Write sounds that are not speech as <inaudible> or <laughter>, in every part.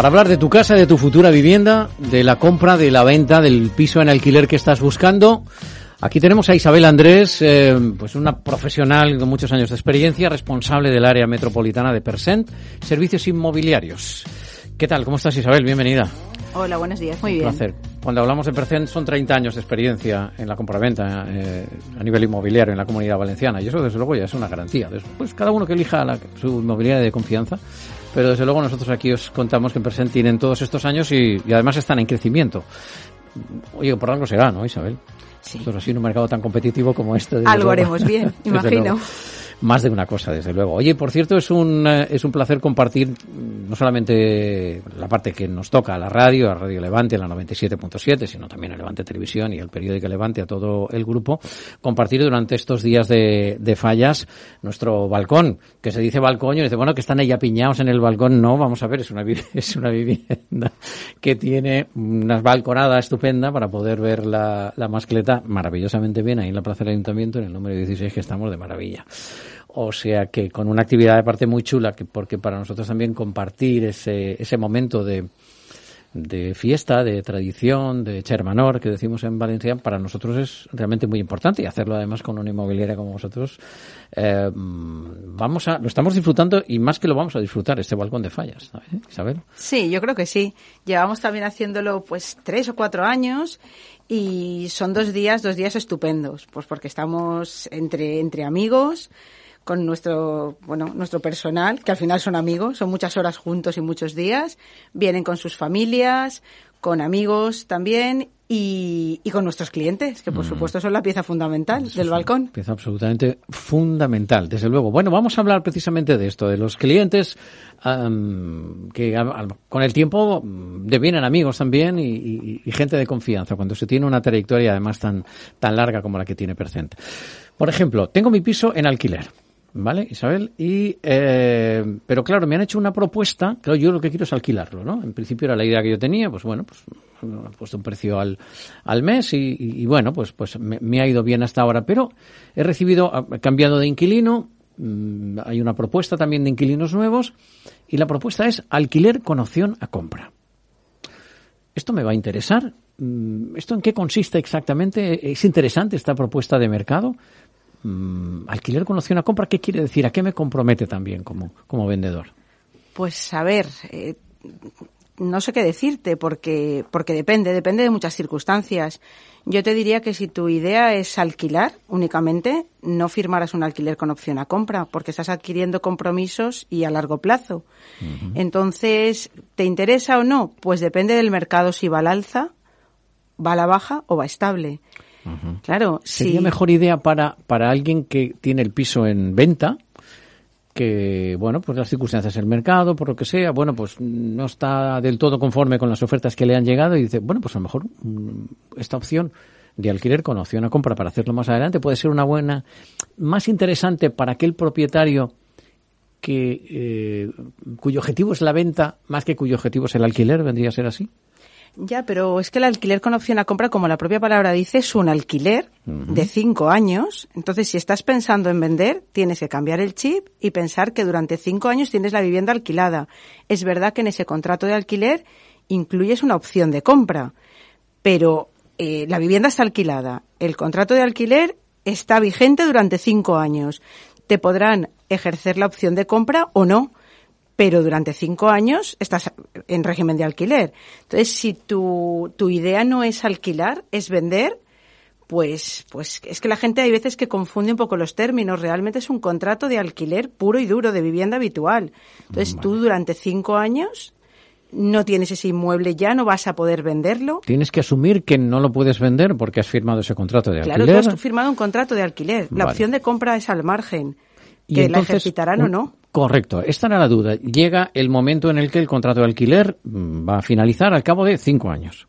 Para hablar de tu casa, de tu futura vivienda, de la compra, de la venta, del piso en alquiler que estás buscando. Aquí tenemos a Isabel Andrés, eh, pues una profesional con muchos años de experiencia, responsable del área metropolitana de Percent, servicios inmobiliarios. ¿Qué tal? ¿Cómo estás, Isabel? Bienvenida. Hola, buenos días. Muy bien. Un placer. Cuando hablamos de Percent son 30 años de experiencia en la compraventa eh, a nivel inmobiliario en la comunidad valenciana y eso desde luego ya es una garantía. Pues cada uno que elija la, su inmobiliaria de confianza, pero desde luego nosotros aquí os contamos que en Percent tienen todos estos años y, y además están en crecimiento. Oye, por algo será, ¿no, Isabel? Sí. Nosotros así en un mercado tan competitivo como este. Algo haremos bien, <laughs> imagino. Más de una cosa, desde luego. Oye, por cierto, es un, eh, es un placer compartir mm, no solamente la parte que nos toca a la radio, a Radio Levante, a la 97.7, sino también a Levante Televisión y al periódico Levante, a todo el grupo, compartir durante estos días de, de fallas nuestro balcón, que se dice balcón y dice, bueno, que están ahí apiñados en el balcón. No, vamos a ver, es una, <laughs> es una vivienda que tiene una balconada estupenda para poder ver la, la mascleta maravillosamente bien ahí en la Plaza del Ayuntamiento, en el número 16, que estamos de maravilla. O sea que con una actividad de parte muy chula, que porque para nosotros también compartir ese, ese momento de, de fiesta, de tradición, de chermanor, que decimos en Valencia, para nosotros es realmente muy importante y hacerlo además con una inmobiliaria como vosotros, eh, vamos a, lo estamos disfrutando y más que lo vamos a disfrutar, este balcón de fallas, ¿sabes, Isabel? Sí, yo creo que sí. Llevamos también haciéndolo pues tres o cuatro años y son dos días, dos días estupendos, pues porque estamos entre, entre amigos, con nuestro, bueno, nuestro personal, que al final son amigos, son muchas horas juntos y muchos días, vienen con sus familias, con amigos también y, y con nuestros clientes, que por supuesto son la pieza fundamental del balcón. Pieza absolutamente fundamental, desde luego. Bueno, vamos a hablar precisamente de esto, de los clientes am, que a- a- con el tiempo mm, devienen amigos también y, y- y gente de confianza cuando se tiene una trayectoria además tan, tan larga como la que tiene Percent. Por ejemplo, tengo mi piso en alquiler. ¿Vale, Isabel? Y, eh, pero claro, me han hecho una propuesta, claro, yo lo que quiero es alquilarlo, ¿no? En principio era la idea que yo tenía, pues bueno, pues he puesto un precio al, al mes y, bueno, pues, pues me, me ha ido bien hasta ahora, pero he recibido, he cambiado de inquilino, mm, hay una propuesta también de inquilinos nuevos y la propuesta es alquiler con opción a compra. ¿Esto me va a interesar? Mm, ¿Esto en qué consiste exactamente? ¿Es interesante esta propuesta de mercado? Mm, alquiler con opción a compra, ¿qué quiere decir? ¿A qué me compromete también como, como vendedor? Pues a ver, eh, no sé qué decirte porque porque depende, depende de muchas circunstancias. Yo te diría que si tu idea es alquilar únicamente, no firmarás un alquiler con opción a compra porque estás adquiriendo compromisos y a largo plazo. Entonces, ¿te interesa o no? Pues depende del mercado si va al alza, va a la baja o va estable. Claro, Sería si mejor idea para, para alguien que tiene el piso en venta, que, bueno, pues las circunstancias del mercado, por lo que sea, bueno, pues no está del todo conforme con las ofertas que le han llegado y dice, bueno, pues a lo mejor mm, esta opción de alquiler con opción a compra para hacerlo más adelante puede ser una buena, más interesante para aquel propietario que eh, cuyo objetivo es la venta más que cuyo objetivo es el alquiler, vendría a ser así. Ya, pero es que el alquiler con opción a compra, como la propia palabra dice, es un alquiler de cinco años. Entonces, si estás pensando en vender, tienes que cambiar el chip y pensar que durante cinco años tienes la vivienda alquilada. Es verdad que en ese contrato de alquiler incluyes una opción de compra, pero eh, la vivienda está alquilada. El contrato de alquiler está vigente durante cinco años. Te podrán ejercer la opción de compra o no pero durante cinco años estás en régimen de alquiler. Entonces, si tu, tu idea no es alquilar, es vender, pues, pues es que la gente hay veces que confunde un poco los términos. Realmente es un contrato de alquiler puro y duro, de vivienda habitual. Entonces, tú durante cinco años no tienes ese inmueble ya, no vas a poder venderlo. Tienes que asumir que no lo puedes vender porque has firmado ese contrato de Claro, alquiler. tú has firmado un contrato de alquiler. La Vale. opción de compra es al margen. Que la ejercitarán o no. Correcto, esta era la duda. Llega el momento en el que el contrato de alquiler mm, va a finalizar al cabo de cinco años.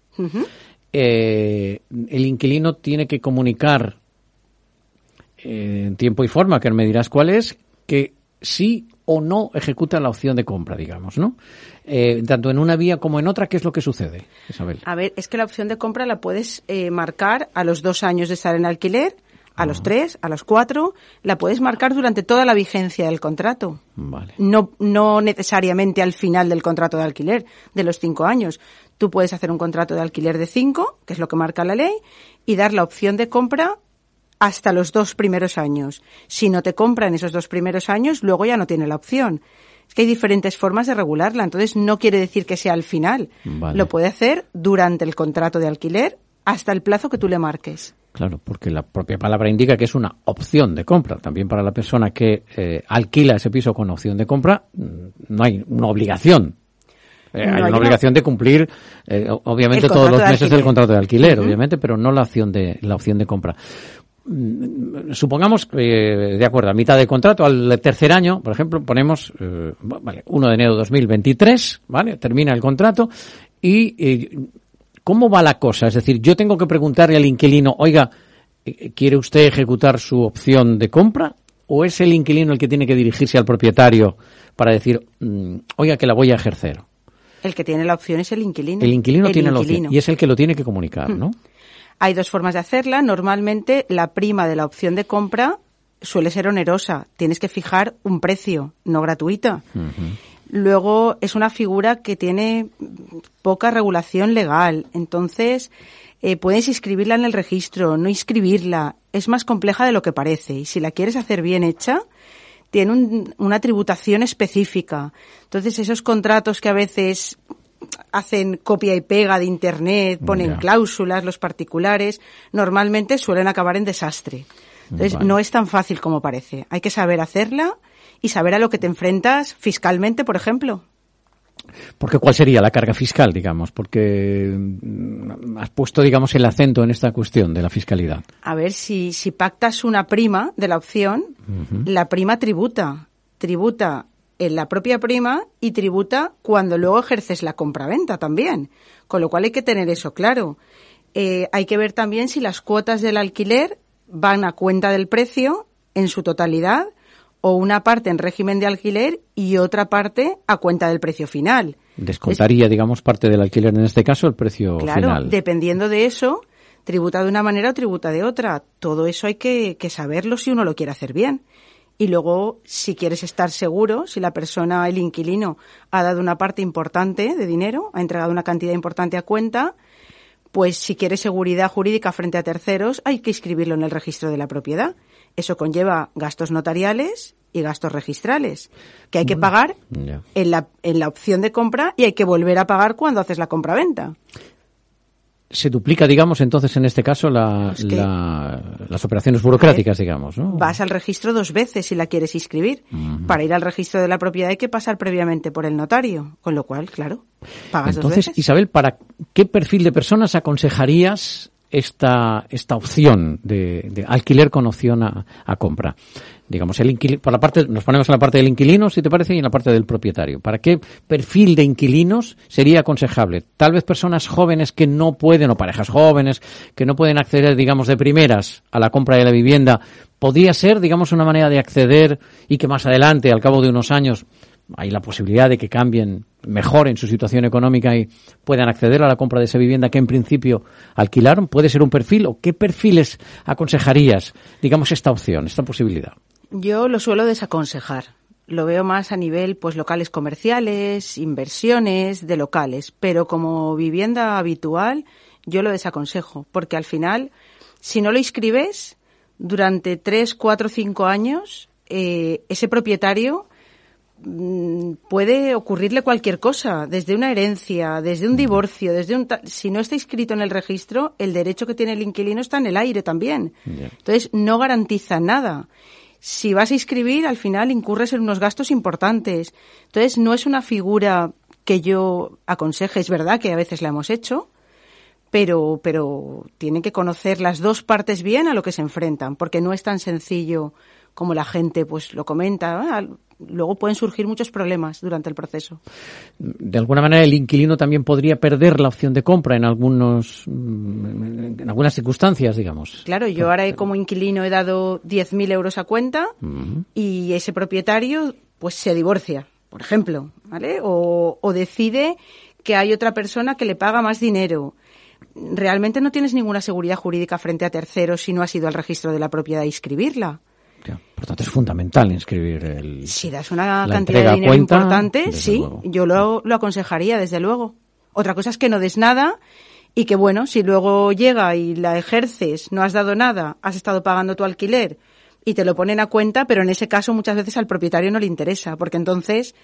Eh, el inquilino tiene que comunicar eh, en tiempo y forma, que me dirás cuál es, que sí o no ejecuta la opción de compra, digamos, ¿no? Eh, tanto en una vía como en otra, ¿qué es lo que sucede, Isabel? A ver, es que la opción de compra la puedes eh, marcar a los dos años de estar en alquiler, a los tres, a los cuatro, la puedes marcar durante toda la vigencia del contrato. No, no necesariamente al final del contrato de alquiler, de los cinco años. Tú puedes hacer un contrato de alquiler de cinco, que es lo que marca la ley, y dar la opción de compra hasta los dos primeros años. Si no te compra en esos dos primeros años, luego ya no tiene la opción. Es que hay diferentes formas de regularla, entonces no quiere decir que sea al final. Lo puede hacer durante el contrato de alquiler hasta el plazo que tú le marques. Claro, porque la propia palabra indica que es una opción de compra. También para la persona que eh, alquila ese piso con opción de compra, mm, no hay una obligación. Eh, hay una obligación de cumplir, eh, obviamente, todos los meses del contrato de alquiler, obviamente, pero no la opción de, la opción de compra. Mm, supongamos que, de acuerdo, a mitad de contrato, al tercer año, por ejemplo, ponemos, vale, 1 de enero de 2023, ¿vale? Termina el contrato y ¿Cómo va la cosa? Es decir, yo tengo que preguntarle al inquilino, oiga, eh, ¿quiere usted ejecutar su opción de compra? ¿O es el inquilino el que tiene que dirigirse al propietario para decir, mm, oiga, que la voy a ejercer? El que tiene la opción es el inquilino. El inquilino tiene la opción y es el que lo tiene que comunicar, ¿no? Hmm. Hay dos formas de hacerla. Normalmente la prima de la opción de compra suele ser onerosa. Tienes que fijar un precio, no gratuita. Luego es una figura que tiene poca regulación legal, entonces eh, puedes inscribirla en el registro, no inscribirla. Es más compleja de lo que parece y si la quieres hacer bien hecha, tiene una tributación específica. Entonces esos contratos que a veces hacen copia y pega de Internet, ponen cláusulas, los particulares, normalmente suelen acabar en desastre. Entonces no es tan fácil como parece. Hay que saber hacerla y saber a lo que te enfrentas fiscalmente, por ejemplo. Porque ¿cuál sería la carga fiscal, digamos? Porque mm, has puesto, digamos, el acento en esta cuestión de la fiscalidad. A ver, si, si pactas una prima de la opción, la prima tributa. Tributa en la propia prima y tributa cuando luego ejerces la compraventa también. Con lo cual hay que tener eso claro. Eh, hay que ver también si las cuotas del alquiler van a cuenta del precio en su totalidad o una parte en régimen de alquiler y otra parte a cuenta del precio final. Descontaría, digamos, parte del alquiler en este caso el precio claro, final. dependiendo de eso, tributa de una manera o tributa de otra. Todo eso hay que, que saberlo si uno lo quiere hacer bien. Y luego, si quieres estar seguro, si la persona, el inquilino, ha dado una parte importante de dinero, ha entregado una cantidad importante a cuenta, pues si quieres seguridad jurídica frente a terceros, hay que inscribirlo en el registro de la propiedad. Eso conlleva gastos notariales y gastos registrales, que hay que pagar en, la, en la opción de compra y hay que volver a pagar cuando haces la compra-venta. Se duplica, digamos, entonces en este caso la, las operaciones burocráticas, digamos. ¿no? Vas al registro dos veces si la quieres inscribir. Para ir al registro de la propiedad hay que pasar previamente por el notario, con lo cual, claro, pagas entonces, dos veces. Isabel, ¿para qué perfil de personas aconsejarías esta, esta opción de, alquiler con opción a, compra. Digamos, el por la parte, nos ponemos en la parte del inquilino, si te parece, y en la parte del propietario. ¿Para qué perfil de inquilinos sería aconsejable? Tal vez personas jóvenes que no pueden, o parejas jóvenes, que no pueden acceder, digamos, de primeras a la compra de la vivienda. ¿Podría ser, digamos, una manera de acceder y que más adelante, al cabo de unos años, hay la posibilidad de que cambien, mejoren su situación económica y puedan acceder a la compra de esa vivienda que en principio alquilaron? ¿Puede ser un perfil o qué perfiles aconsejarías, digamos, esta opción, esta posibilidad? Yo lo suelo desaconsejar. Lo veo más a nivel, pues, locales comerciales, inversiones de locales, pero como vivienda habitual, yo lo desaconsejo, porque al final, si no lo inscribes, durante tres, cuatro, cinco años, eh, ese propietario puede ocurrirle cualquier cosa, desde una herencia, desde un divorcio, desde un si no está inscrito en el registro, el derecho que tiene el inquilino está en el aire también. Entonces no garantiza nada. Si vas a inscribir, al final incurres en unos gastos importantes. Entonces no es una figura que yo aconseje, es verdad que a veces la hemos hecho, pero, pero tienen que conocer las dos partes bien a lo que se enfrentan, porque no es tan sencillo como la gente pues lo comenta. Ah, luego pueden surgir muchos problemas durante el proceso. De alguna manera, el inquilino también podría perder la opción de compra en algunos, en algunas circunstancias, digamos. Claro, yo ahora como inquilino he dado 10.000 euros a cuenta y ese propietario pues se divorcia, por ejemplo, ¿vale? O, o decide que hay otra persona que le paga más dinero realmente no tienes ninguna seguridad jurídica frente a terceros si no has ido al registro de la propiedad a inscribirla. Por tanto, es fundamental inscribir el. Si das una cantidad de dinero importante, sí, yo lo, lo aconsejaría, desde luego. Otra cosa es que no des nada y que, bueno, si luego llega y la ejerces, no has dado nada, has estado pagando tu alquiler y te lo ponen a cuenta, pero en ese caso muchas veces al propietario no le interesa, porque entonces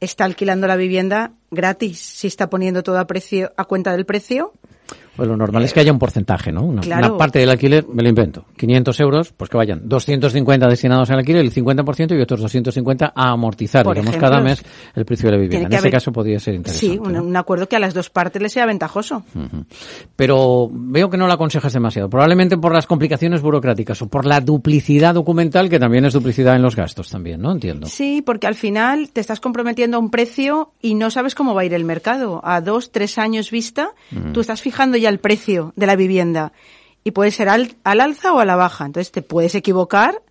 está alquilando la vivienda gratis, si está poniendo todo a precio a cuenta del precio pues lo normal es que haya un porcentaje, ¿no? Una, parte del alquiler, me lo invento, 500 euros, pues que vayan 250 destinados al alquiler, el 50% y otros 250 a amortizar, digamos, cada mes el precio de la vivienda. En ese caso podría ser interesante. Sí, un, acuerdo que a las dos partes les sea ventajoso. Pero veo que no lo aconsejas demasiado, probablemente por las complicaciones burocráticas o por la duplicidad documental, que también es duplicidad en los gastos también, ¿no? Entiendo. Sí, porque al final te estás comprometiendo a un precio y no sabes cómo va a ir el mercado. A dos, tres años vista, tú estás fijando ya el precio de la vivienda. Y puede ser al, alza o a la baja. Entonces te puedes equivocar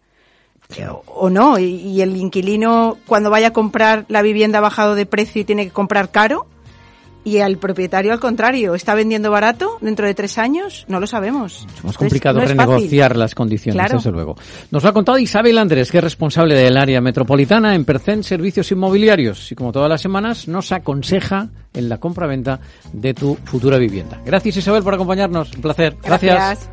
o no. Y, el inquilino, cuando vaya a comprar la vivienda ha bajado de precio y tiene que comprar caro, y al propietario, al contrario, ¿está vendiendo barato dentro de tres años? No lo sabemos. Es más complicado renegociar las condiciones, desde luego. Nos lo ha contado Isabel Andrés, que es responsable del área metropolitana en Percent Servicios Inmobiliarios. Y como todas las semanas, nos aconseja en la compra-venta de tu futura vivienda. Gracias Isabel por acompañarnos. Un placer. Gracias.